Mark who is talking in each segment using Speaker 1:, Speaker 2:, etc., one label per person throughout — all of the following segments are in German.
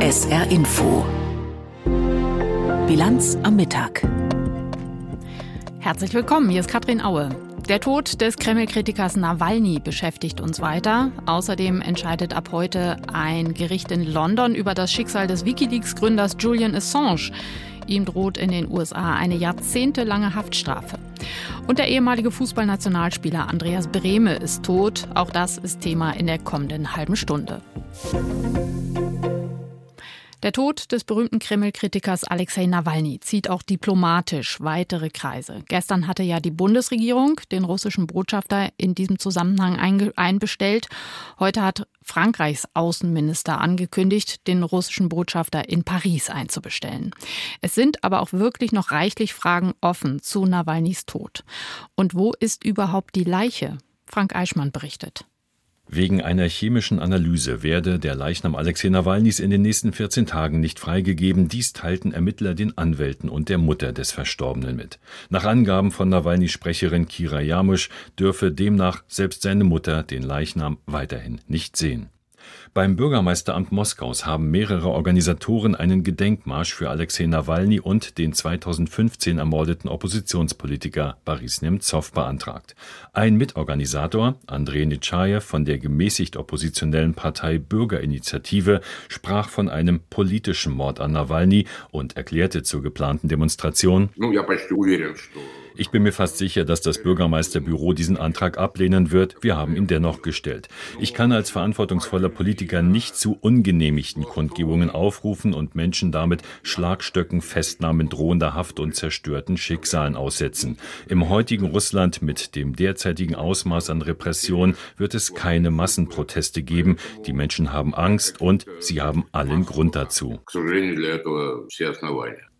Speaker 1: SR Info. Bilanz am Mittag.
Speaker 2: Herzlich willkommen, hier ist Katrin Aue. Der Tod des Kreml-Kritikers Nawalny beschäftigt uns weiter. Außerdem entscheidet ab heute ein Gericht in London über das Schicksal des Wikileaks-Gründers Julian Assange. Ihm droht in den USA eine jahrzehntelange Haftstrafe. Und der ehemalige Fußballnationalspieler Andreas Brehme ist tot. Auch das ist Thema in der kommenden halben Stunde. Der Tod des berühmten Kreml-Kritikers Alexei Nawalny zieht auch diplomatisch weitere Kreise. Gestern hatte ja die Bundesregierung den russischen Botschafter in diesem Zusammenhang einbestellt. Heute hat Frankreichs Außenminister angekündigt, den russischen Botschafter in Paris einzubestellen. Es sind aber auch wirklich noch reichlich Fragen offen zu Nawalnys Tod. Und wo ist überhaupt die Leiche? Frank Eichmann berichtet.
Speaker 3: Wegen einer chemischen Analyse werde der Leichnam Alexei Nawalnys in den nächsten 14 Tagen nicht freigegeben. Dies teilten Ermittler den Anwälten und der Mutter des Verstorbenen mit. Nach Angaben von Nawalnys Sprecherin Kira Jamusch dürfe demnach selbst seine Mutter den Leichnam weiterhin nicht sehen. Beim Bürgermeisteramt Moskaus haben mehrere Organisatoren einen Gedenkmarsch für Alexei Nawalny und den 2015 ermordeten Oppositionspolitiker Boris Nemtsov beantragt. Ein Mitorganisator, Andrei Nitschajew von der gemäßigt oppositionellen Partei Bürgerinitiative, sprach von einem politischen Mord an Nawalny und erklärte zur geplanten Demonstration, ich bin mir fast sicher, dass das Bürgermeisterbüro diesen Antrag ablehnen wird. Wir haben ihn dennoch gestellt. Ich kann als verantwortungsvoller Politiker nicht zu ungenehmigten Kundgebungen aufrufen und Menschen damit Schlagstöcken, Festnahmen, drohender Haft und zerstörten Schicksalen aussetzen. Im heutigen Russland mit dem derzeitigen Ausmaß an Repression wird es keine Massenproteste geben. Die Menschen haben Angst und sie haben allen Grund dazu.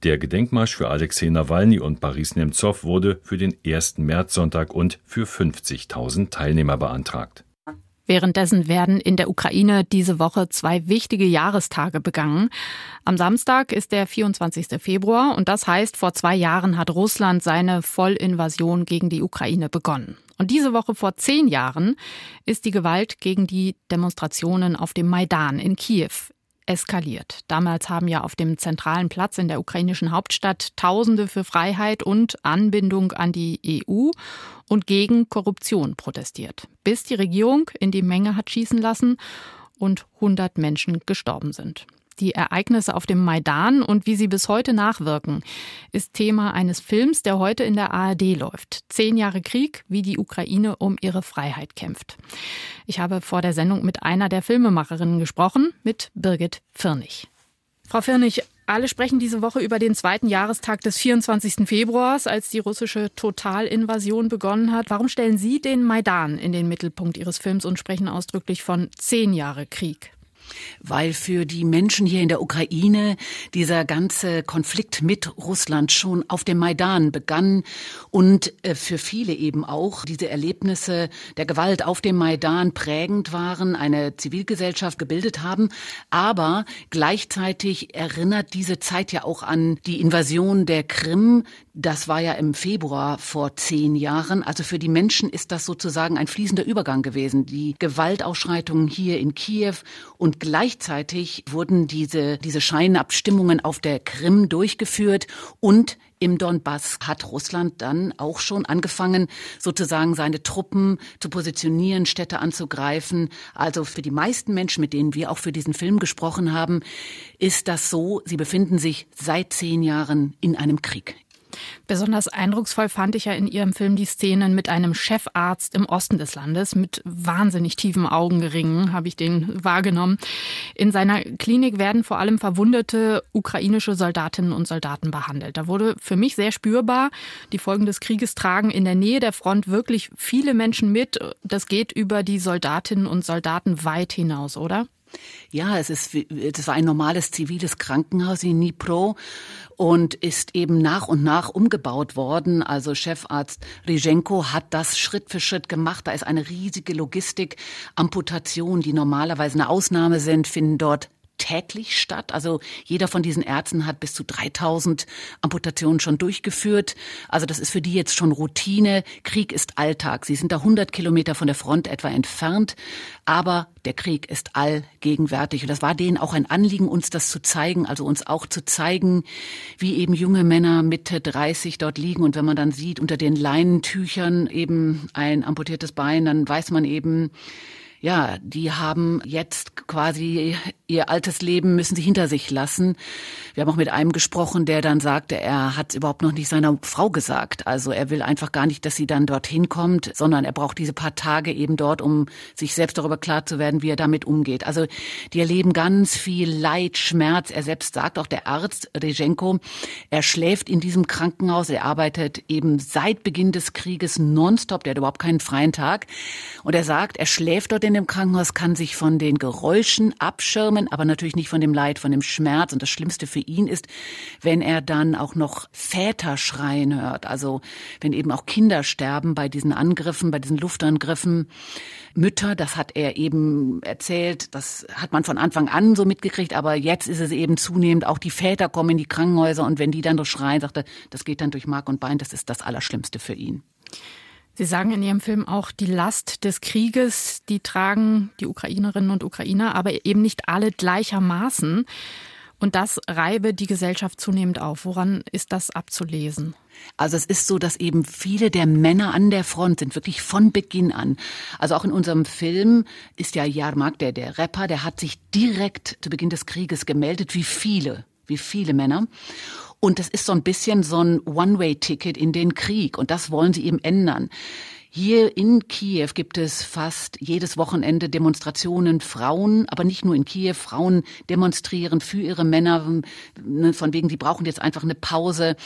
Speaker 3: Der Gedenkmarsch für Alexei Nawalny und Boris Nemtsov wurde für den 1. Märzsonntag und für 50.000 Teilnehmer beantragt.
Speaker 2: Währenddessen werden in der Ukraine diese Woche zwei wichtige Jahrestage begangen. Am Samstag ist der 24. Februar und das heißt, vor zwei Jahren hat Russland seine Vollinvasion gegen die Ukraine begonnen. Und diese Woche vor zehn Jahren ist die Gewalt gegen die Demonstrationen auf dem Maidan in Kiew eskaliert. Damals haben ja auf dem zentralen Platz in der ukrainischen Hauptstadt Tausende für Freiheit und Anbindung an die EU und gegen Korruption protestiert, bis die Regierung in die Menge hat schießen lassen und 100 Menschen gestorben sind. Die Ereignisse auf dem Maidan und wie sie bis heute nachwirken, ist Thema eines Films, der heute in der ARD läuft. Zehn Jahre Krieg, wie die Ukraine um ihre Freiheit kämpft. Ich habe vor der Sendung mit einer der Filmemacherinnen gesprochen, mit Birgit Firnig. Frau Firnig, alle sprechen diese Woche über den zweiten Jahrestag des 24. Februars, als die russische Totalinvasion begonnen hat. Warum stellen Sie den Maidan in den Mittelpunkt Ihres Films und sprechen ausdrücklich von zehn Jahre Krieg?
Speaker 4: Weil für die Menschen hier in der Ukraine dieser ganze Konflikt mit Russland schon auf dem Maidan begann und äh, für viele eben auch diese Erlebnisse der Gewalt auf dem Maidan prägend waren, eine Zivilgesellschaft gebildet haben. Aber gleichzeitig erinnert diese Zeit ja auch an die Invasion der Krim. Das war ja im Februar vor zehn Jahren. Also für die Menschen ist das sozusagen ein fließender Übergang gewesen. Die Gewaltausschreitungen hier in Kiew und gleichzeitig wurden diese, diese Scheinabstimmungen auf der Krim durchgeführt und im Donbass hat Russland dann auch schon angefangen, sozusagen seine Truppen zu positionieren, Städte anzugreifen. Also für die meisten Menschen, mit denen wir auch für diesen Film gesprochen haben, ist das so, sie befinden sich seit zehn Jahren in einem Krieg.
Speaker 2: Besonders eindrucksvoll fand ich ja in Ihrem Film die Szenen mit einem Chefarzt im Osten des Landes mit wahnsinnig tiefen Augenringen, habe ich den wahrgenommen. In seiner Klinik werden vor allem verwundete ukrainische Soldatinnen und Soldaten behandelt. Da wurde für mich sehr spürbar, die Folgen des Krieges tragen in der Nähe der Front wirklich viele Menschen mit. Das geht über die Soldatinnen und Soldaten weit hinaus, oder?
Speaker 4: Ja, es ist, das war ein normales ziviles Krankenhaus in Dnipro und ist eben nach und nach umgebaut worden. Also Chefarzt Rijenko hat das Schritt für Schritt gemacht. Da ist eine riesige Logistik. Amputationen, die normalerweise eine Ausnahme sind, finden dort täglich statt. Also jeder von diesen Ärzten hat bis zu 3000 Amputationen schon durchgeführt. Also das ist für die jetzt schon Routine. Krieg ist Alltag. Sie sind da 100 Kilometer von der Front etwa entfernt. Aber der Krieg ist allgegenwärtig. Und das war denen auch ein Anliegen, uns das zu zeigen, also uns auch zu zeigen, wie eben junge Männer Mitte 30 dort liegen. Und wenn man dann sieht, unter den Leinentüchern eben ein amputiertes Bein, dann weiß man eben, ja, die haben jetzt quasi ihr altes Leben müssen sie hinter sich lassen. Wir haben auch mit einem gesprochen, der dann sagte, er hat überhaupt noch nicht seiner Frau gesagt. Also er will einfach gar nicht, dass sie dann dorthin kommt, sondern er braucht diese paar Tage eben dort, um sich selbst darüber klar zu werden, wie er damit umgeht. Also die erleben ganz viel Leid, Schmerz. Er selbst sagt, auch der Arzt Rejenko, er schläft in diesem Krankenhaus. Er arbeitet eben seit Beginn des Krieges nonstop. Der hat überhaupt keinen freien Tag. Und er sagt, er schläft dort in dem Krankenhaus, kann sich von den Geräuschen abschirmen, aber natürlich nicht von dem Leid, von dem Schmerz. Und das Schlimmste für ihn ist, wenn er dann auch noch Väter schreien hört. Also wenn eben auch Kinder sterben bei diesen Angriffen, bei diesen Luftangriffen. Mütter, das hat er eben erzählt, das hat man von Anfang an so mitgekriegt, aber jetzt ist es eben zunehmend, auch die Väter kommen in die Krankenhäuser und wenn die dann so schreien, sagt er, das geht dann durch Mark und Bein, das ist das Allerschlimmste für ihn.
Speaker 2: Sie sagen in Ihrem Film auch, die Last des Krieges, die tragen die Ukrainerinnen und Ukrainer, aber eben nicht alle gleichermaßen. Und das reibe die Gesellschaft zunehmend auf. Woran ist das abzulesen?
Speaker 4: Also es ist so, dass eben viele der Männer an der Front sind, wirklich von Beginn an. Also auch in unserem Film ist ja Jarmak, der, der Rapper, der hat sich direkt zu Beginn des Krieges gemeldet, wie viele, wie viele Männer. Und das ist so ein bisschen so ein One-Way-Ticket in den Krieg. Und das wollen sie eben ändern. Hier in Kiew gibt es fast jedes Wochenende Demonstrationen. Frauen, aber nicht nur in Kiew, Frauen demonstrieren für ihre Männer, ne, von wegen, die brauchen jetzt einfach eine Pause.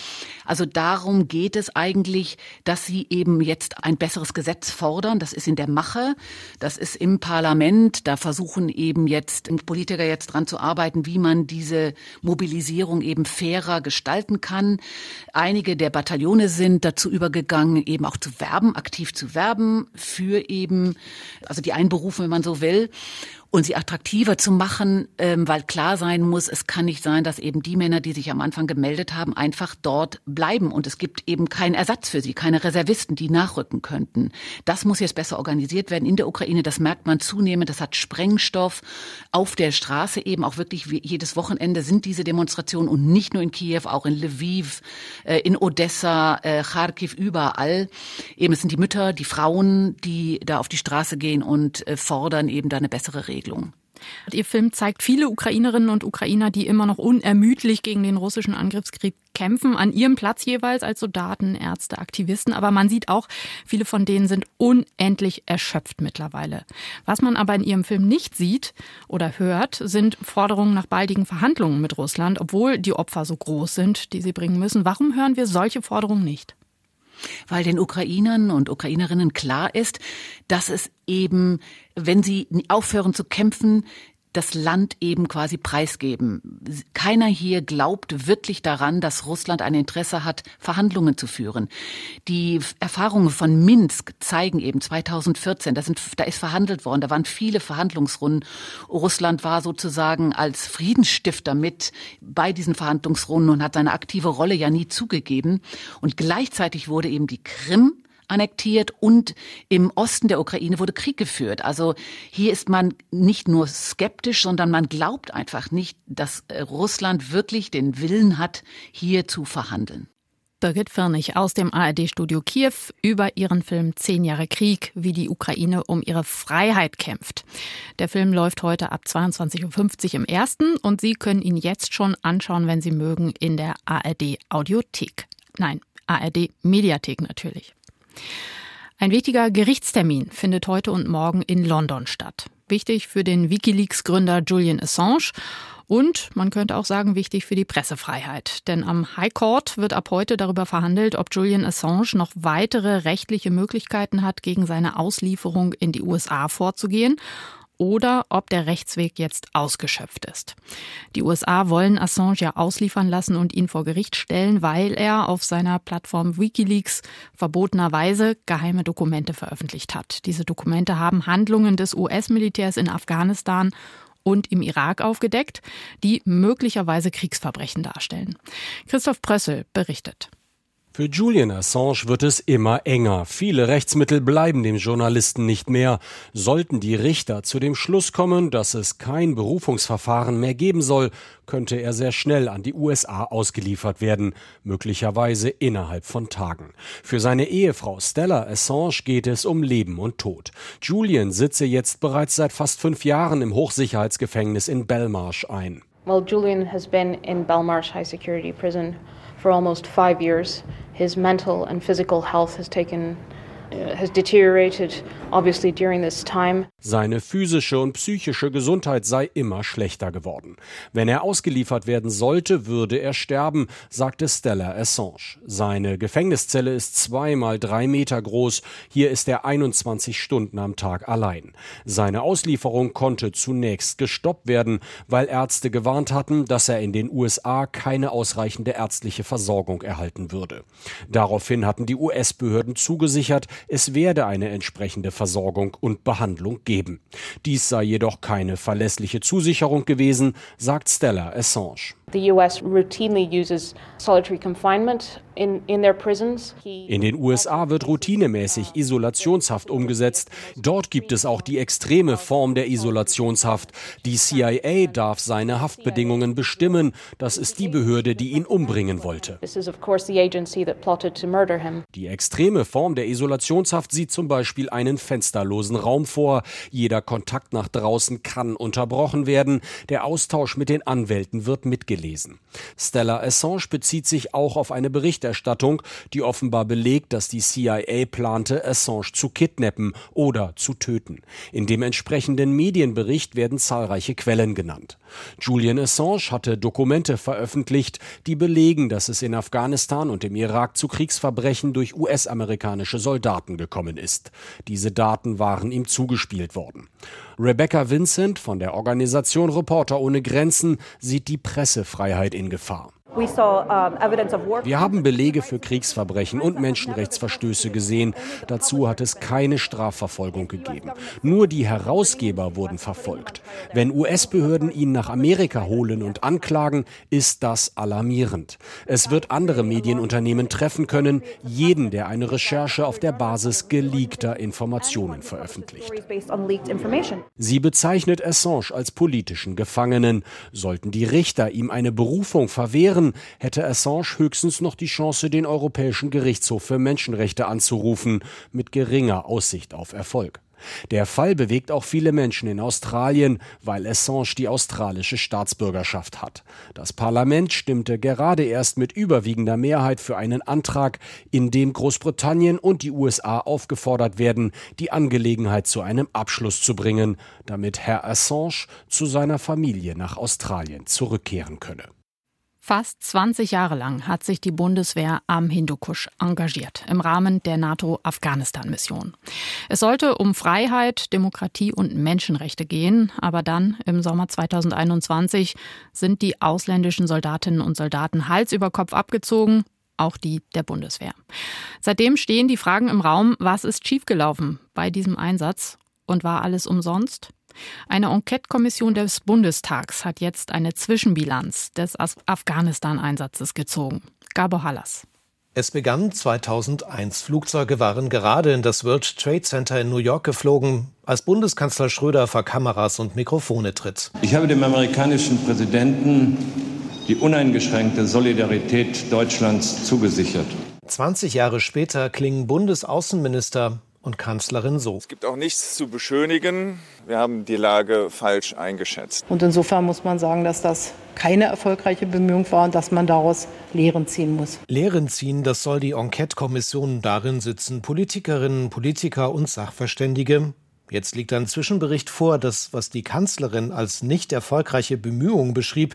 Speaker 4: Also darum geht es eigentlich, dass sie eben jetzt ein besseres Gesetz fordern. Das ist in der Mache, das ist im Parlament. Da versuchen eben jetzt Politiker jetzt dran zu arbeiten, wie man diese Mobilisierung eben fairer gestalten kann. Einige der Bataillone sind dazu übergegangen, eben auch zu werben, aktiv zu werben für eben, also die Einberufen, wenn man so will und sie attraktiver zu machen, ähm, weil klar sein muss, es kann nicht sein, dass eben die Männer, die sich am Anfang gemeldet haben, einfach dort bleiben und es gibt eben keinen Ersatz für sie, keine Reservisten, die nachrücken könnten. Das muss jetzt besser organisiert werden in der Ukraine, das merkt man zunehmend, das hat Sprengstoff auf der Straße eben auch wirklich jedes Wochenende sind diese Demonstrationen und nicht nur in Kiew, auch in Lviv, äh, in Odessa, äh, Kharkiv, überall. Eben es sind die Mütter, die Frauen, die da auf die Straße gehen und äh, fordern eben da eine bessere Regelung. Regelung.
Speaker 2: Ihr Film zeigt viele Ukrainerinnen und Ukrainer, die immer noch unermüdlich gegen den russischen Angriffskrieg kämpfen, an ihrem Platz jeweils als Soldaten, Ärzte, Aktivisten. Aber man sieht auch, viele von denen sind unendlich erschöpft mittlerweile. Was man aber in ihrem Film nicht sieht oder hört, sind Forderungen nach baldigen Verhandlungen mit Russland, obwohl die Opfer so groß sind, die sie bringen müssen. Warum hören wir solche Forderungen nicht?
Speaker 4: Weil den Ukrainern und Ukrainerinnen klar ist, dass es eben, wenn sie aufhören zu kämpfen, das Land eben quasi preisgeben. Keiner hier glaubt wirklich daran, dass Russland ein Interesse hat, Verhandlungen zu führen. Die Erfahrungen von Minsk zeigen eben 2014, da, sind, da ist verhandelt worden, da waren viele Verhandlungsrunden. Russland war sozusagen als Friedensstifter mit bei diesen Verhandlungsrunden und hat seine aktive Rolle ja nie zugegeben. Und gleichzeitig wurde eben die Krim annektiert und im Osten der Ukraine wurde Krieg geführt. Also hier ist man nicht nur skeptisch, sondern man glaubt einfach nicht, dass äh, Russland wirklich den Willen hat, hier zu verhandeln.
Speaker 2: Birgit Firnig aus dem ARD-Studio Kiew über ihren Film Zehn Jahre Krieg, wie die Ukraine um ihre Freiheit kämpft. Der Film läuft heute ab 22.50 Uhr im ersten und Sie können ihn jetzt schon anschauen, wenn Sie mögen, in der ARD-Audiothek. Nein, ARD-Mediathek natürlich. Ein wichtiger Gerichtstermin findet heute und morgen in London statt. Wichtig für den Wikileaks-Gründer Julian Assange und man könnte auch sagen, wichtig für die Pressefreiheit. Denn am High Court wird ab heute darüber verhandelt, ob Julian Assange noch weitere rechtliche Möglichkeiten hat, gegen seine Auslieferung in die USA vorzugehen oder ob der Rechtsweg jetzt ausgeschöpft ist. Die USA wollen Assange ja ausliefern lassen und ihn vor Gericht stellen, weil er auf seiner Plattform Wikileaks verbotenerweise geheime Dokumente veröffentlicht hat. Diese Dokumente haben Handlungen des US-Militärs in Afghanistan und im Irak aufgedeckt, die möglicherweise Kriegsverbrechen darstellen. Christoph Prössel berichtet.
Speaker 1: Für Julian Assange wird es immer enger. Viele Rechtsmittel bleiben dem Journalisten nicht mehr. Sollten die Richter zu dem Schluss kommen, dass es kein Berufungsverfahren mehr geben soll, könnte er sehr schnell an die USA ausgeliefert werden, möglicherweise innerhalb von Tagen. Für seine Ehefrau Stella Assange geht es um Leben und Tod. Julian sitze jetzt bereits seit fast fünf Jahren im Hochsicherheitsgefängnis in Belmarsh ein.
Speaker 5: Well, Julian has been in Belmarsh High Security Prison for almost five years. His mental and physical health has taken uh.
Speaker 1: Seine physische und psychische Gesundheit sei immer schlechter geworden. Wenn er ausgeliefert werden sollte, würde er sterben, sagte Stella Assange. Seine Gefängniszelle ist zweimal drei Meter groß. Hier ist er 21 Stunden am Tag allein. Seine Auslieferung konnte zunächst gestoppt werden, weil Ärzte gewarnt hatten, dass er in den USA keine ausreichende ärztliche Versorgung erhalten würde. Daraufhin hatten die US-Behörden zugesichert, es werde eine entsprechende Versorgung und Behandlung geben. Dies sei jedoch keine verlässliche Zusicherung gewesen, sagt Stella Assange.
Speaker 5: The US routinely uses solitary confinement in, in their prisons.
Speaker 1: In den USA wird routinemäßig Isolationshaft umgesetzt. Dort gibt es auch die extreme Form der Isolationshaft. Die CIA darf seine Haftbedingungen bestimmen. Das ist die Behörde, die ihn umbringen wollte. Die extreme Form der Isolationshaft sieht zum Beispiel einen fensterlosen Raum vor. Jeder Kontakt nach draußen kann unterbrochen werden. Der Austausch mit den Anwälten wird mitgelegt gelesen. Stella Assange bezieht sich auch auf eine Berichterstattung, die offenbar belegt, dass die CIA plante, Assange zu kidnappen oder zu töten. In dem entsprechenden Medienbericht werden zahlreiche Quellen genannt. Julian Assange hatte Dokumente veröffentlicht, die belegen, dass es in Afghanistan und im Irak zu Kriegsverbrechen durch US-amerikanische Soldaten gekommen ist. Diese Daten waren ihm zugespielt worden. Rebecca Vincent von der Organisation Reporter ohne Grenzen sieht die Pressefreiheit in Gefahr. Wir haben Belege für Kriegsverbrechen und Menschenrechtsverstöße gesehen. Dazu hat es keine Strafverfolgung gegeben. Nur die Herausgeber wurden verfolgt. Wenn US-Behörden ihn nach Amerika holen und anklagen, ist das alarmierend. Es wird andere Medienunternehmen treffen können, jeden, der eine Recherche auf der Basis geleakter Informationen veröffentlicht. Sie bezeichnet Assange als politischen Gefangenen. Sollten die Richter ihm eine Berufung verwehren, wären, hätte Assange höchstens noch die Chance, den Europäischen Gerichtshof für Menschenrechte anzurufen, mit geringer Aussicht auf Erfolg. Der Fall bewegt auch viele Menschen in Australien, weil Assange die australische Staatsbürgerschaft hat. Das Parlament stimmte gerade erst mit überwiegender Mehrheit für einen Antrag, in dem Großbritannien und die USA aufgefordert werden, die Angelegenheit zu einem Abschluss zu bringen, damit Herr Assange zu seiner Familie nach Australien zurückkehren könne.
Speaker 2: Fast 20 Jahre lang hat sich die Bundeswehr am Hindukusch engagiert im Rahmen der NATO-Afghanistan-Mission. Es sollte um Freiheit, Demokratie und Menschenrechte gehen, aber dann im Sommer 2021 sind die ausländischen Soldatinnen und Soldaten Hals über Kopf abgezogen, auch die der Bundeswehr. Seitdem stehen die Fragen im Raum, was ist schiefgelaufen bei diesem Einsatz und war alles umsonst? Eine Enquete-Kommission des Bundestags hat jetzt eine Zwischenbilanz des Afghanistan-Einsatzes gezogen. Gabor Hallas.
Speaker 6: Es begann 2001. Flugzeuge waren gerade in das World Trade Center in New York geflogen, als Bundeskanzler Schröder vor Kameras und Mikrofone tritt.
Speaker 7: Ich habe dem amerikanischen Präsidenten die uneingeschränkte Solidarität Deutschlands zugesichert.
Speaker 6: 20 Jahre später klingen Bundesaußenminister und Kanzlerin so.
Speaker 8: Es gibt auch nichts zu beschönigen. Wir haben die Lage falsch eingeschätzt.
Speaker 9: Und insofern muss man sagen, dass das keine erfolgreiche Bemühung war und dass man daraus Lehren ziehen muss.
Speaker 6: Lehren ziehen, das soll die Enquete-Kommission darin sitzen. Politikerinnen, Politiker und Sachverständige. Jetzt liegt ein Zwischenbericht vor, das, was die Kanzlerin als nicht erfolgreiche Bemühung beschrieb,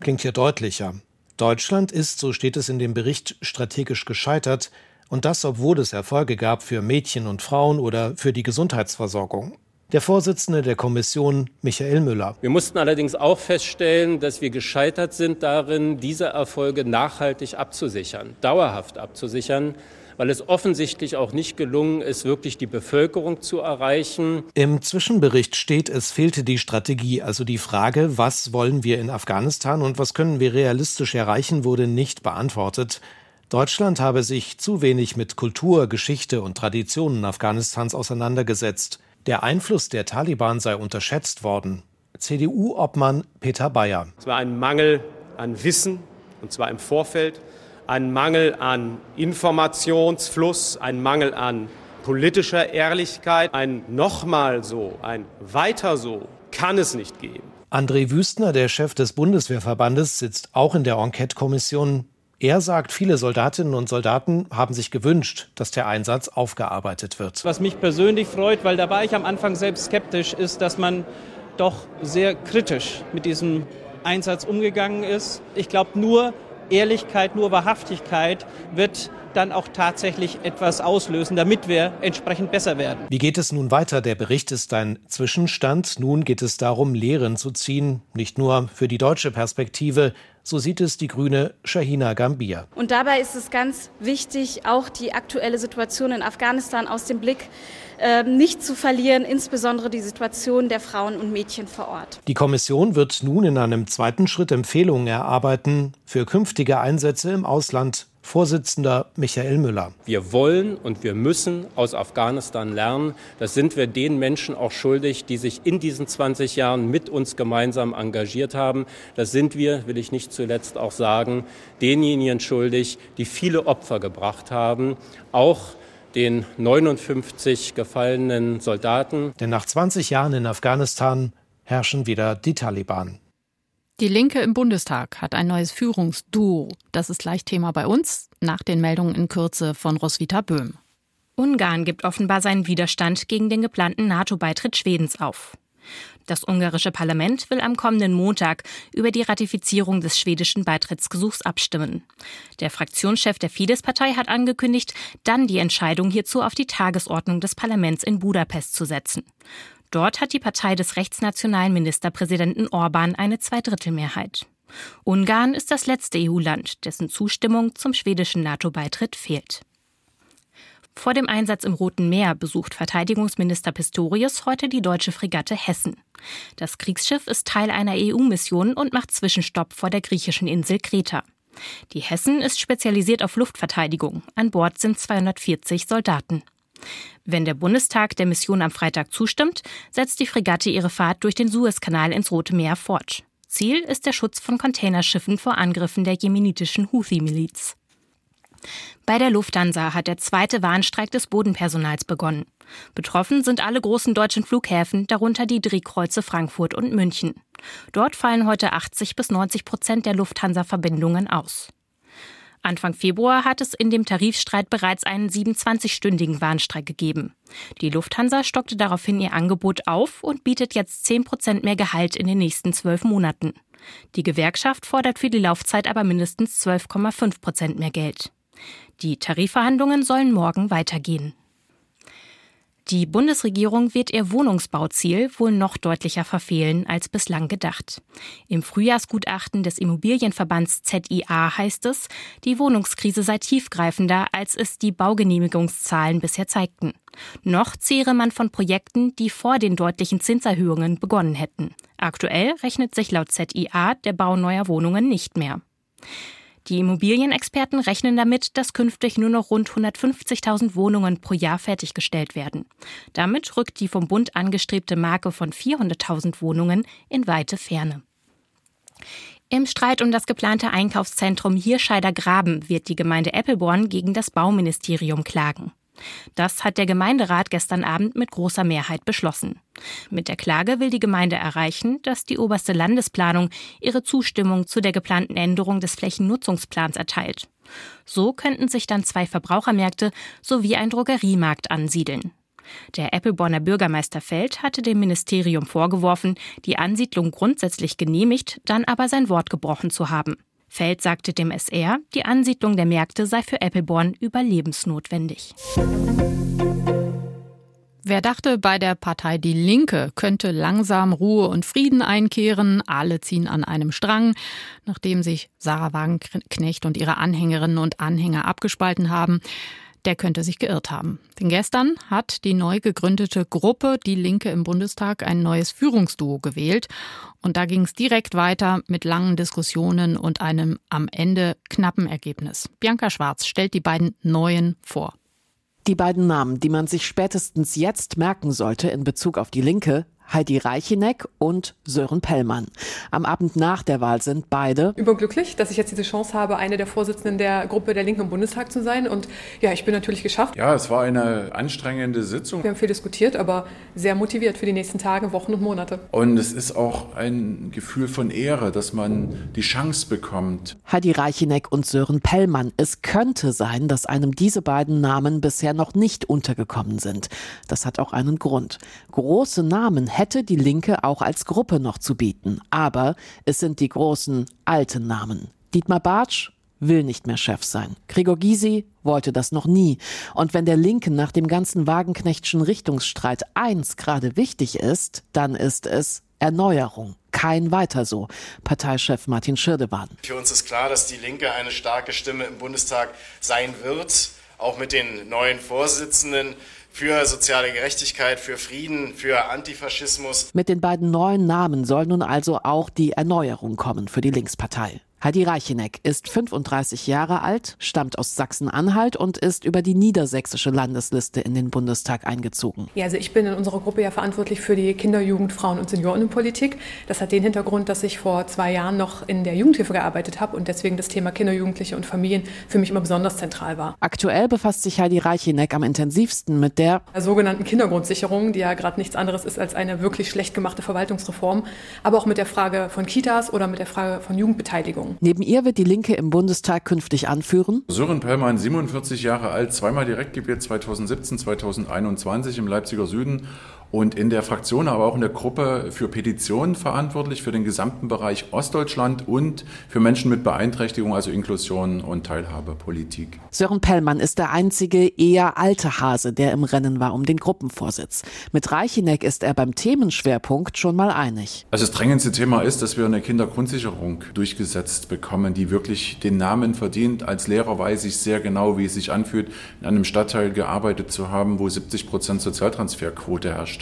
Speaker 6: klingt hier deutlicher. Deutschland ist, so steht es in dem Bericht, strategisch gescheitert. Und das, obwohl es Erfolge gab für Mädchen und Frauen oder für die Gesundheitsversorgung. Der Vorsitzende der Kommission, Michael Müller.
Speaker 10: Wir mussten allerdings auch feststellen, dass wir gescheitert sind darin, diese Erfolge nachhaltig abzusichern, dauerhaft abzusichern. weil es offensichtlich auch nicht gelungen ist, wirklich die Bevölkerung zu erreichen.
Speaker 6: Im Zwischenbericht steht, es fehlte die Strategie, also die Frage, was wollen wir in Afghanistan und was können wir realistisch erreichen, wurde nicht beantwortet. Deutschland habe sich zu wenig mit Kultur, Geschichte und Traditionen Afghanistans auseinandergesetzt. Der Einfluss der Taliban sei unterschätzt worden. CDU-Obmann Peter Bayer.
Speaker 11: Es war ein Mangel an Wissen, und zwar im Vorfeld, ein Mangel an Informationsfluss, ein Mangel an politischer Ehrlichkeit. Ein nochmal so, ein weiter so kann es nicht geben.
Speaker 6: André Wüstner, der Chef des Bundeswehrverbandes, sitzt auch in der Enquete-Kommission. Er sagt, viele Soldatinnen und Soldaten haben sich gewünscht, dass der Einsatz aufgearbeitet wird.
Speaker 12: Was mich persönlich freut, weil da war ich am Anfang selbst skeptisch, ist, dass man doch sehr kritisch mit diesem Einsatz umgegangen ist. Ich glaube, nur Ehrlichkeit, nur Wahrhaftigkeit wird dann auch tatsächlich etwas auslösen, damit wir entsprechend besser werden.
Speaker 6: Wie geht es nun weiter? Der Bericht ist ein Zwischenstand. Nun geht es darum, Lehren zu ziehen, nicht nur für die deutsche Perspektive. So sieht es die grüne Shahina Gambia.
Speaker 13: Und dabei ist es ganz wichtig, auch die aktuelle Situation in Afghanistan aus dem Blick äh, nicht zu verlieren, insbesondere die Situation der Frauen und Mädchen vor Ort.
Speaker 6: Die Kommission wird nun in einem zweiten Schritt Empfehlungen erarbeiten für künftige Einsätze im Ausland Vorsitzender Michael Müller.
Speaker 10: Wir wollen und wir müssen aus Afghanistan lernen. Das sind wir den Menschen auch schuldig, die sich in diesen 20 Jahren mit uns gemeinsam engagiert haben. Das sind wir, will ich nicht zuletzt auch sagen, denjenigen schuldig, die viele Opfer gebracht haben, auch den 59 gefallenen Soldaten.
Speaker 6: Denn nach 20 Jahren in Afghanistan herrschen wieder die Taliban.
Speaker 2: Die Linke im Bundestag hat ein neues Führungsduo. Das ist gleich Thema bei uns, nach den Meldungen in Kürze von Roswitha Böhm.
Speaker 14: Ungarn gibt offenbar seinen Widerstand gegen den geplanten NATO-Beitritt Schwedens auf. Das ungarische Parlament will am kommenden Montag über die Ratifizierung des schwedischen Beitrittsgesuchs abstimmen. Der Fraktionschef der Fidesz-Partei hat angekündigt, dann die Entscheidung hierzu auf die Tagesordnung des Parlaments in Budapest zu setzen. Dort hat die Partei des rechtsnationalen Ministerpräsidenten Orban eine Zweidrittelmehrheit. Ungarn ist das letzte EU-Land, dessen Zustimmung zum schwedischen NATO-Beitritt fehlt. Vor dem Einsatz im Roten Meer besucht Verteidigungsminister Pistorius heute die deutsche Fregatte Hessen. Das Kriegsschiff ist Teil einer EU-Mission und macht Zwischenstopp vor der griechischen Insel Kreta. Die Hessen ist spezialisiert auf Luftverteidigung. An Bord sind 240 Soldaten. Wenn der Bundestag der Mission am Freitag zustimmt, setzt die Fregatte ihre Fahrt durch den Suezkanal ins Rote Meer fort. Ziel ist der Schutz von Containerschiffen vor Angriffen der jemenitischen Houthi-Miliz. Bei der Lufthansa hat der zweite Warnstreik des Bodenpersonals begonnen. Betroffen sind alle großen deutschen Flughäfen, darunter die Drehkreuze Frankfurt und München. Dort fallen heute 80 bis 90 Prozent der Lufthansa-Verbindungen aus. Anfang Februar hat es in dem Tarifstreit bereits einen 27-stündigen Warnstreik gegeben. Die Lufthansa stockte daraufhin ihr Angebot auf und bietet jetzt 10 Prozent mehr Gehalt in den nächsten zwölf Monaten. Die Gewerkschaft fordert für die Laufzeit aber mindestens 12,5 Prozent mehr Geld. Die Tarifverhandlungen sollen morgen weitergehen. Die Bundesregierung wird ihr Wohnungsbauziel wohl noch deutlicher verfehlen als bislang gedacht. Im Frühjahrsgutachten des Immobilienverbands ZIA heißt es, die Wohnungskrise sei tiefgreifender, als es die Baugenehmigungszahlen bisher zeigten. Noch zehre man von Projekten, die vor den deutlichen Zinserhöhungen begonnen hätten. Aktuell rechnet sich laut ZIA der Bau neuer Wohnungen nicht mehr. Die Immobilienexperten rechnen damit, dass künftig nur noch rund 150.000 Wohnungen pro Jahr fertiggestellt werden. Damit rückt die vom Bund angestrebte Marke von 400.000 Wohnungen in weite Ferne. Im Streit um das geplante Einkaufszentrum Hirscheider Graben wird die Gemeinde Eppelborn gegen das Bauministerium klagen. Das hat der Gemeinderat gestern Abend mit großer Mehrheit beschlossen. Mit der Klage will die Gemeinde erreichen, dass die oberste Landesplanung ihre Zustimmung zu der geplanten Änderung des Flächennutzungsplans erteilt. So könnten sich dann zwei Verbrauchermärkte sowie ein Drogeriemarkt ansiedeln. Der Appleborner Bürgermeister Feld hatte dem Ministerium vorgeworfen, die Ansiedlung grundsätzlich genehmigt, dann aber sein Wort gebrochen zu haben. Feld sagte dem SR, die Ansiedlung der Märkte sei für Appleborn überlebensnotwendig.
Speaker 2: Wer dachte, bei der Partei Die Linke könnte langsam Ruhe und Frieden einkehren, alle ziehen an einem Strang, nachdem sich Sarah Wagenknecht und ihre Anhängerinnen und Anhänger abgespalten haben, der könnte sich geirrt haben. Denn gestern hat die neu gegründete Gruppe Die Linke im Bundestag ein neues Führungsduo gewählt. Und da ging es direkt weiter mit langen Diskussionen und einem am Ende knappen Ergebnis. Bianca Schwarz stellt die beiden Neuen vor.
Speaker 15: Die beiden Namen, die man sich spätestens jetzt merken sollte in Bezug auf die Linke, Heidi Reicheneck und Sören Pellmann. Am Abend nach der Wahl sind beide
Speaker 16: überglücklich, dass ich jetzt diese Chance habe, eine der Vorsitzenden der Gruppe der Linken im Bundestag zu sein. Und ja, ich bin natürlich geschafft.
Speaker 17: Ja, es war eine anstrengende Sitzung.
Speaker 16: Wir haben viel diskutiert, aber sehr motiviert für die nächsten Tage, Wochen und Monate.
Speaker 17: Und es ist auch ein Gefühl von Ehre, dass man die Chance bekommt.
Speaker 15: Heidi Reicheneck und Sören Pellmann. Es könnte sein, dass einem diese beiden Namen bisher noch nicht untergekommen sind. Das hat auch einen Grund. Große Namen hätte die Linke auch als Gruppe noch zu bieten. Aber es sind die großen alten Namen. Dietmar Bartsch will nicht mehr Chef sein. Gregor Gysi wollte das noch nie. Und wenn der Linken nach dem ganzen Wagenknechtschen Richtungsstreit eins gerade wichtig ist, dann ist es Erneuerung. Kein weiter so. Parteichef Martin Schirdewan.
Speaker 18: Für uns ist klar, dass die Linke eine starke Stimme im Bundestag sein wird, auch mit den neuen Vorsitzenden für soziale Gerechtigkeit, für Frieden, für Antifaschismus.
Speaker 15: Mit den beiden neuen Namen soll nun also auch die Erneuerung kommen für die Linkspartei. Heidi Reicheneck ist 35 Jahre alt, stammt aus Sachsen-Anhalt und ist über die niedersächsische Landesliste in den Bundestag eingezogen.
Speaker 16: Ja, also ich bin in unserer Gruppe ja verantwortlich für die Kinder-, Jugend-, Frauen- und Seniorenpolitik. Das hat den Hintergrund, dass ich vor zwei Jahren noch in der Jugendhilfe gearbeitet habe und deswegen das Thema Kinder, Jugendliche und Familien für mich immer besonders zentral war.
Speaker 15: Aktuell befasst sich Heidi Reicheneck am intensivsten mit der
Speaker 16: sogenannten Kindergrundsicherung, die ja gerade nichts anderes ist als eine wirklich schlecht gemachte Verwaltungsreform, aber auch mit der Frage von Kitas oder mit der Frage von Jugendbeteiligung.
Speaker 15: Neben ihr wird die Linke im Bundestag künftig anführen.
Speaker 17: Sören Pellmann, 47 Jahre alt, zweimal direkt gewählt, 2017, 2021 im Leipziger Süden und in der Fraktion, aber auch in der Gruppe für Petitionen verantwortlich, für den gesamten Bereich Ostdeutschland und für Menschen mit Beeinträchtigung, also Inklusion und Teilhabepolitik.
Speaker 15: Sören Pellmann ist der einzige eher alte Hase, der im Rennen war um den Gruppenvorsitz. Mit Reicheneck ist er beim Themenschwerpunkt schon mal einig.
Speaker 17: Also das drängendste Thema ist, dass wir eine Kindergrundsicherung durchgesetzt bekommen, die wirklich den Namen verdient. Als Lehrer weiß ich sehr genau, wie es sich anfühlt, in einem Stadtteil gearbeitet zu haben, wo 70 Prozent Sozialtransferquote herrscht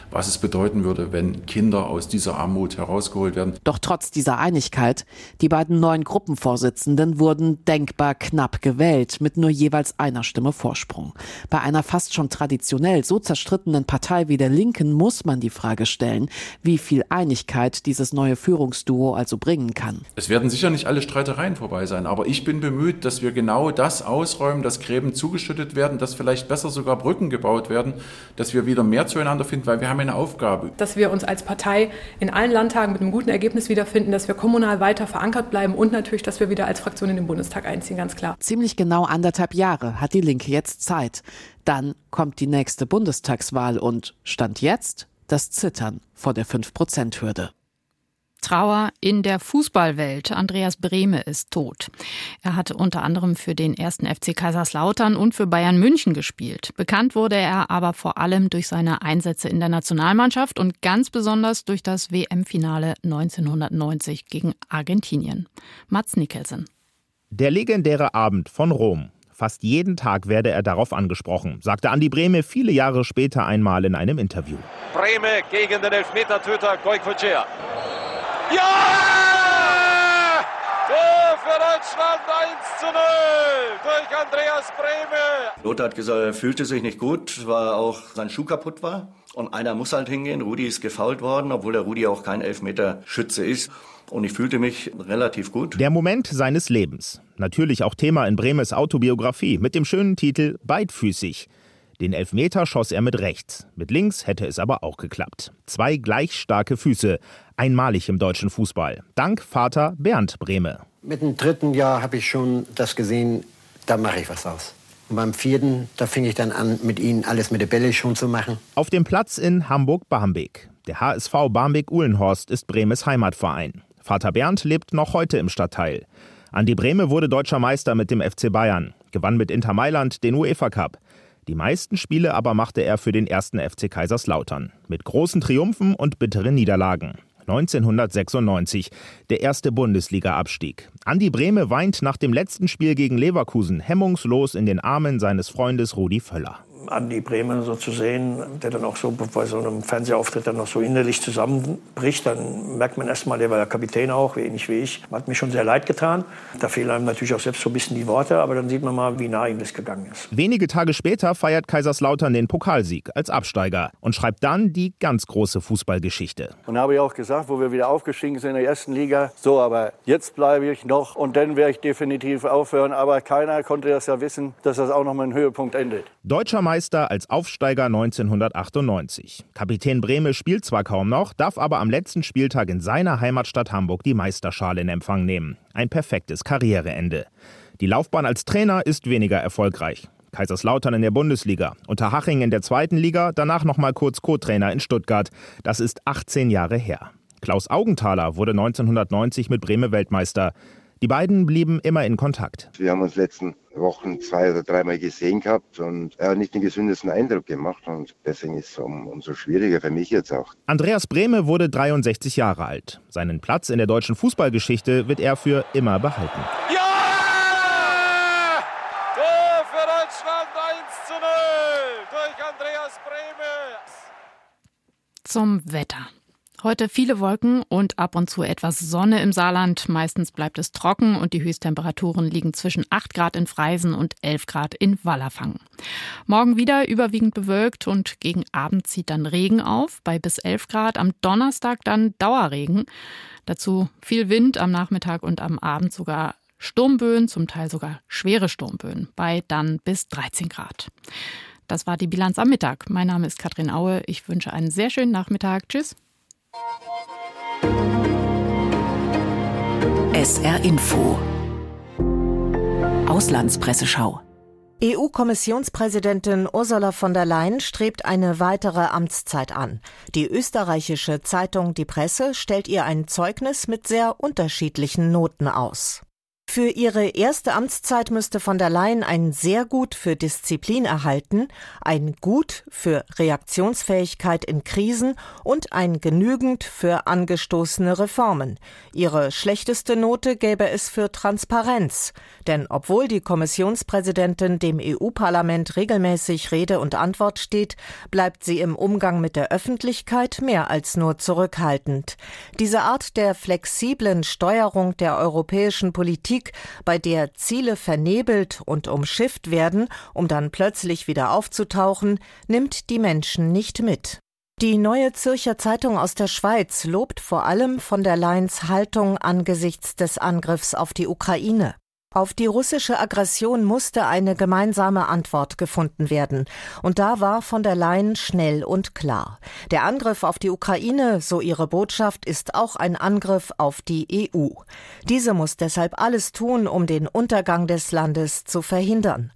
Speaker 17: was es bedeuten würde, wenn Kinder aus dieser Armut herausgeholt werden.
Speaker 15: Doch trotz dieser Einigkeit, die beiden neuen Gruppenvorsitzenden wurden denkbar knapp gewählt, mit nur jeweils einer Stimme Vorsprung. Bei einer fast schon traditionell so zerstrittenen Partei wie der Linken muss man die Frage stellen, wie viel Einigkeit dieses neue Führungsduo also bringen kann.
Speaker 17: Es werden sicher nicht alle Streitereien vorbei sein, aber ich bin bemüht, dass wir genau das ausräumen, dass Gräben zugeschüttet werden, dass vielleicht besser sogar Brücken gebaut werden, dass wir wieder mehr zueinander finden, weil wir haben eine Aufgabe.
Speaker 16: Dass wir uns als Partei in allen Landtagen mit einem guten Ergebnis wiederfinden, dass wir kommunal weiter verankert bleiben und natürlich, dass wir wieder als Fraktion in den Bundestag einziehen, ganz klar.
Speaker 15: Ziemlich genau anderthalb Jahre hat die Linke jetzt Zeit. Dann kommt die nächste Bundestagswahl und Stand jetzt das Zittern vor der 5-Prozent-Hürde.
Speaker 2: Trauer in der Fußballwelt. Andreas Brehme ist tot. Er hatte unter anderem für den ersten FC Kaiserslautern und für Bayern München gespielt. Bekannt wurde er aber vor allem durch seine Einsätze in der Nationalmannschaft und ganz besonders durch das WM-Finale 1990 gegen Argentinien. Mats Nicholson.
Speaker 19: Der legendäre Abend von Rom. Fast jeden Tag werde er darauf angesprochen, sagte Andi Brehme viele Jahre später einmal in einem Interview.
Speaker 20: Brehme gegen den Elfmetertöter Goikvocea. Ja! Tor für Deutschland 1 zu 0 durch Andreas Brehme.
Speaker 21: Lothar hat gesagt, er fühlte sich nicht gut, weil auch sein Schuh kaputt war. Und einer muss halt hingehen. Rudi ist gefault worden, obwohl der Rudi auch kein Elfmeterschütze ist. Und ich fühlte mich relativ gut.
Speaker 19: Der Moment seines Lebens. Natürlich auch Thema in Bremes Autobiografie mit dem schönen Titel Beidfüßig. Den Elfmeter schoss er mit rechts. Mit links hätte es aber auch geklappt. Zwei gleich starke Füße. Einmalig im deutschen Fußball. Dank Vater Bernd Brehme.
Speaker 22: Mit dem dritten Jahr habe ich schon das gesehen, da mache ich was aus. Und beim vierten, da fing ich dann an, mit ihnen alles mit der Bälle schon zu machen.
Speaker 19: Auf dem Platz in Hamburg-Barmbek. Der HSV Barmbek-Uhlenhorst ist Bremes Heimatverein. Vater Bernd lebt noch heute im Stadtteil. Andi Brehme wurde deutscher Meister mit dem FC Bayern, gewann mit Inter Mailand den UEFA Cup. Die meisten Spiele aber machte er für den ersten FC Kaiserslautern. Mit großen Triumphen und bitteren Niederlagen. 1996, der erste Bundesliga-Abstieg. Andi Brehme weint nach dem letzten Spiel gegen Leverkusen hemmungslos in den Armen seines Freundes Rudi Völler.
Speaker 23: Andi Bremen so zu sehen, der dann auch so bei so einem Fernsehauftritt dann noch so innerlich zusammenbricht, dann merkt man erstmal, der war ja Kapitän auch, ähnlich wie ich. Hat mir schon sehr leid getan. Da fehlen einem natürlich auch selbst so ein bisschen die Worte, aber dann sieht man mal, wie nah ihm das gegangen ist.
Speaker 19: Wenige Tage später feiert Kaiserslautern den Pokalsieg als Absteiger und schreibt dann die ganz große Fußballgeschichte.
Speaker 21: Und habe ich auch gesagt, wo wir wieder aufgestiegen sind in der ersten Liga, so, aber jetzt bleibe ich noch und dann werde ich definitiv aufhören. Aber keiner konnte das ja wissen, dass das auch noch mal ein Höhepunkt endet.
Speaker 19: Deutscher Meister als Aufsteiger 1998. Kapitän Brehme spielt zwar kaum noch, darf aber am letzten Spieltag in seiner Heimatstadt Hamburg die Meisterschale in Empfang nehmen. Ein perfektes Karriereende. Die Laufbahn als Trainer ist weniger erfolgreich. Kaiserslautern in der Bundesliga, Unterhaching in der zweiten Liga, danach noch mal kurz Co-Trainer in Stuttgart. Das ist 18 Jahre her. Klaus Augenthaler wurde 1990 mit Brehme Weltmeister. Die beiden blieben immer in Kontakt.
Speaker 24: Wir haben uns letzten Wochen zwei oder dreimal gesehen gehabt und er hat nicht den gesündesten Eindruck gemacht und deswegen ist es um, umso schwieriger für mich jetzt auch.
Speaker 19: Andreas Brehme wurde 63 Jahre alt. Seinen Platz in der deutschen Fußballgeschichte wird er für immer behalten.
Speaker 20: Ja! Tor für Deutschland 1 zu 0 durch Andreas Brehme.
Speaker 2: Zum Wetter. Heute viele Wolken und ab und zu etwas Sonne im Saarland. Meistens bleibt es trocken und die Höchsttemperaturen liegen zwischen 8 Grad in Freisen und 11 Grad in Wallerfangen. Morgen wieder überwiegend bewölkt und gegen Abend zieht dann Regen auf, bei bis 11 Grad. Am Donnerstag dann Dauerregen. Dazu viel Wind am Nachmittag und am Abend sogar Sturmböen, zum Teil sogar schwere Sturmböen, bei dann bis 13 Grad. Das war die Bilanz am Mittag. Mein Name ist Katrin Aue. Ich wünsche einen sehr schönen Nachmittag. Tschüss.
Speaker 25: SR Info Auslandspresseschau EU-Kommissionspräsidentin Ursula von der Leyen strebt eine weitere Amtszeit an. Die österreichische Zeitung Die Presse stellt ihr ein Zeugnis mit sehr unterschiedlichen Noten aus. Für ihre erste Amtszeit müsste von der Leyen ein sehr gut für Disziplin erhalten, ein gut für Reaktionsfähigkeit in Krisen und ein genügend für angestoßene Reformen. Ihre schlechteste Note gäbe es für Transparenz. Denn obwohl die Kommissionspräsidentin dem EU-Parlament regelmäßig Rede und Antwort steht, bleibt sie im Umgang mit der Öffentlichkeit mehr als nur zurückhaltend. Diese Art der flexiblen Steuerung der europäischen Politik Politik, bei der Ziele vernebelt und umschifft werden, um dann plötzlich wieder aufzutauchen, nimmt die Menschen nicht mit. Die Neue Zürcher Zeitung aus der Schweiz lobt vor allem von der Leyen's Haltung angesichts des Angriffs auf die Ukraine. Auf die russische Aggression musste eine gemeinsame Antwort gefunden werden. Und da war von der Leyen schnell und klar. Der Angriff auf die Ukraine, so ihre Botschaft, ist auch ein Angriff auf die EU. Diese muss deshalb alles tun, um den Untergang des Landes zu verhindern.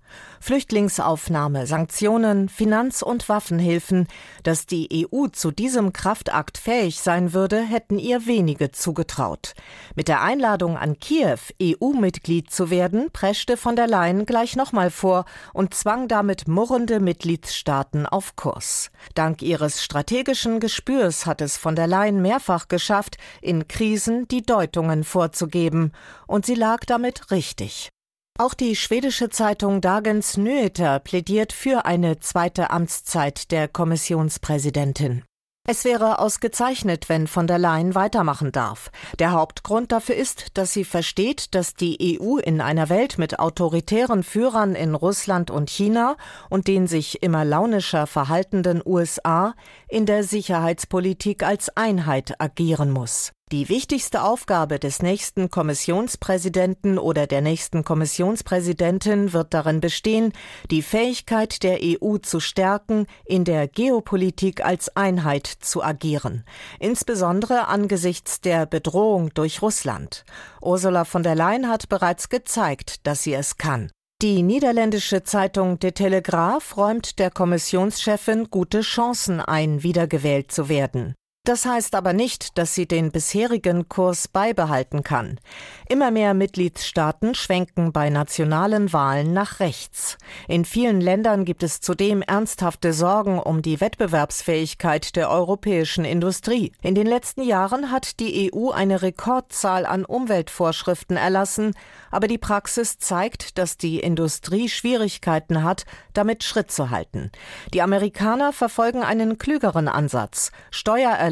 Speaker 25: Flüchtlingsaufnahme, Sanktionen, Finanz- und Waffenhilfen. Dass die EU zu diesem Kraftakt fähig sein würde, hätten ihr wenige zugetraut. Mit der Einladung an Kiew, EU-Mitglied zu werden, preschte von der Leyen gleich nochmal vor und zwang damit murrende Mitgliedstaaten auf Kurs. Dank ihres strategischen Gespürs hat es von der Leyen mehrfach geschafft, in Krisen die Deutungen vorzugeben. Und sie lag damit richtig. Auch die schwedische Zeitung Dagens Nyheter plädiert für eine zweite Amtszeit der Kommissionspräsidentin. Es wäre ausgezeichnet, wenn von der Leyen weitermachen darf. Der Hauptgrund dafür ist, dass sie versteht, dass die EU in einer Welt mit autoritären Führern in Russland und China und den sich immer launischer verhaltenden USA in der Sicherheitspolitik als Einheit agieren muss. Die wichtigste Aufgabe des nächsten Kommissionspräsidenten oder der nächsten Kommissionspräsidentin wird darin bestehen, die Fähigkeit der EU zu stärken, in der Geopolitik als Einheit zu agieren, insbesondere angesichts der Bedrohung durch Russland. Ursula von der Leyen hat bereits gezeigt, dass sie es kann. Die niederländische Zeitung De Telegraaf räumt der Kommissionschefin gute Chancen ein, wiedergewählt zu werden. Das heißt aber nicht, dass sie den bisherigen Kurs beibehalten kann. Immer mehr Mitgliedstaaten schwenken bei nationalen Wahlen nach rechts. In vielen Ländern gibt es zudem ernsthafte Sorgen um die Wettbewerbsfähigkeit der europäischen Industrie. In den letzten Jahren hat die EU eine Rekordzahl an Umweltvorschriften erlassen, aber die Praxis zeigt, dass die Industrie Schwierigkeiten hat, damit Schritt zu halten. Die Amerikaner verfolgen einen klügeren Ansatz.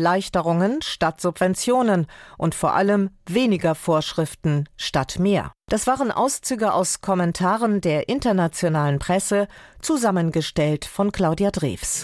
Speaker 25: Steuererleichterungen statt Subventionen und vor allem weniger Vorschriften statt mehr. Das waren Auszüge aus Kommentaren der internationalen Presse, zusammengestellt von Claudia Drews.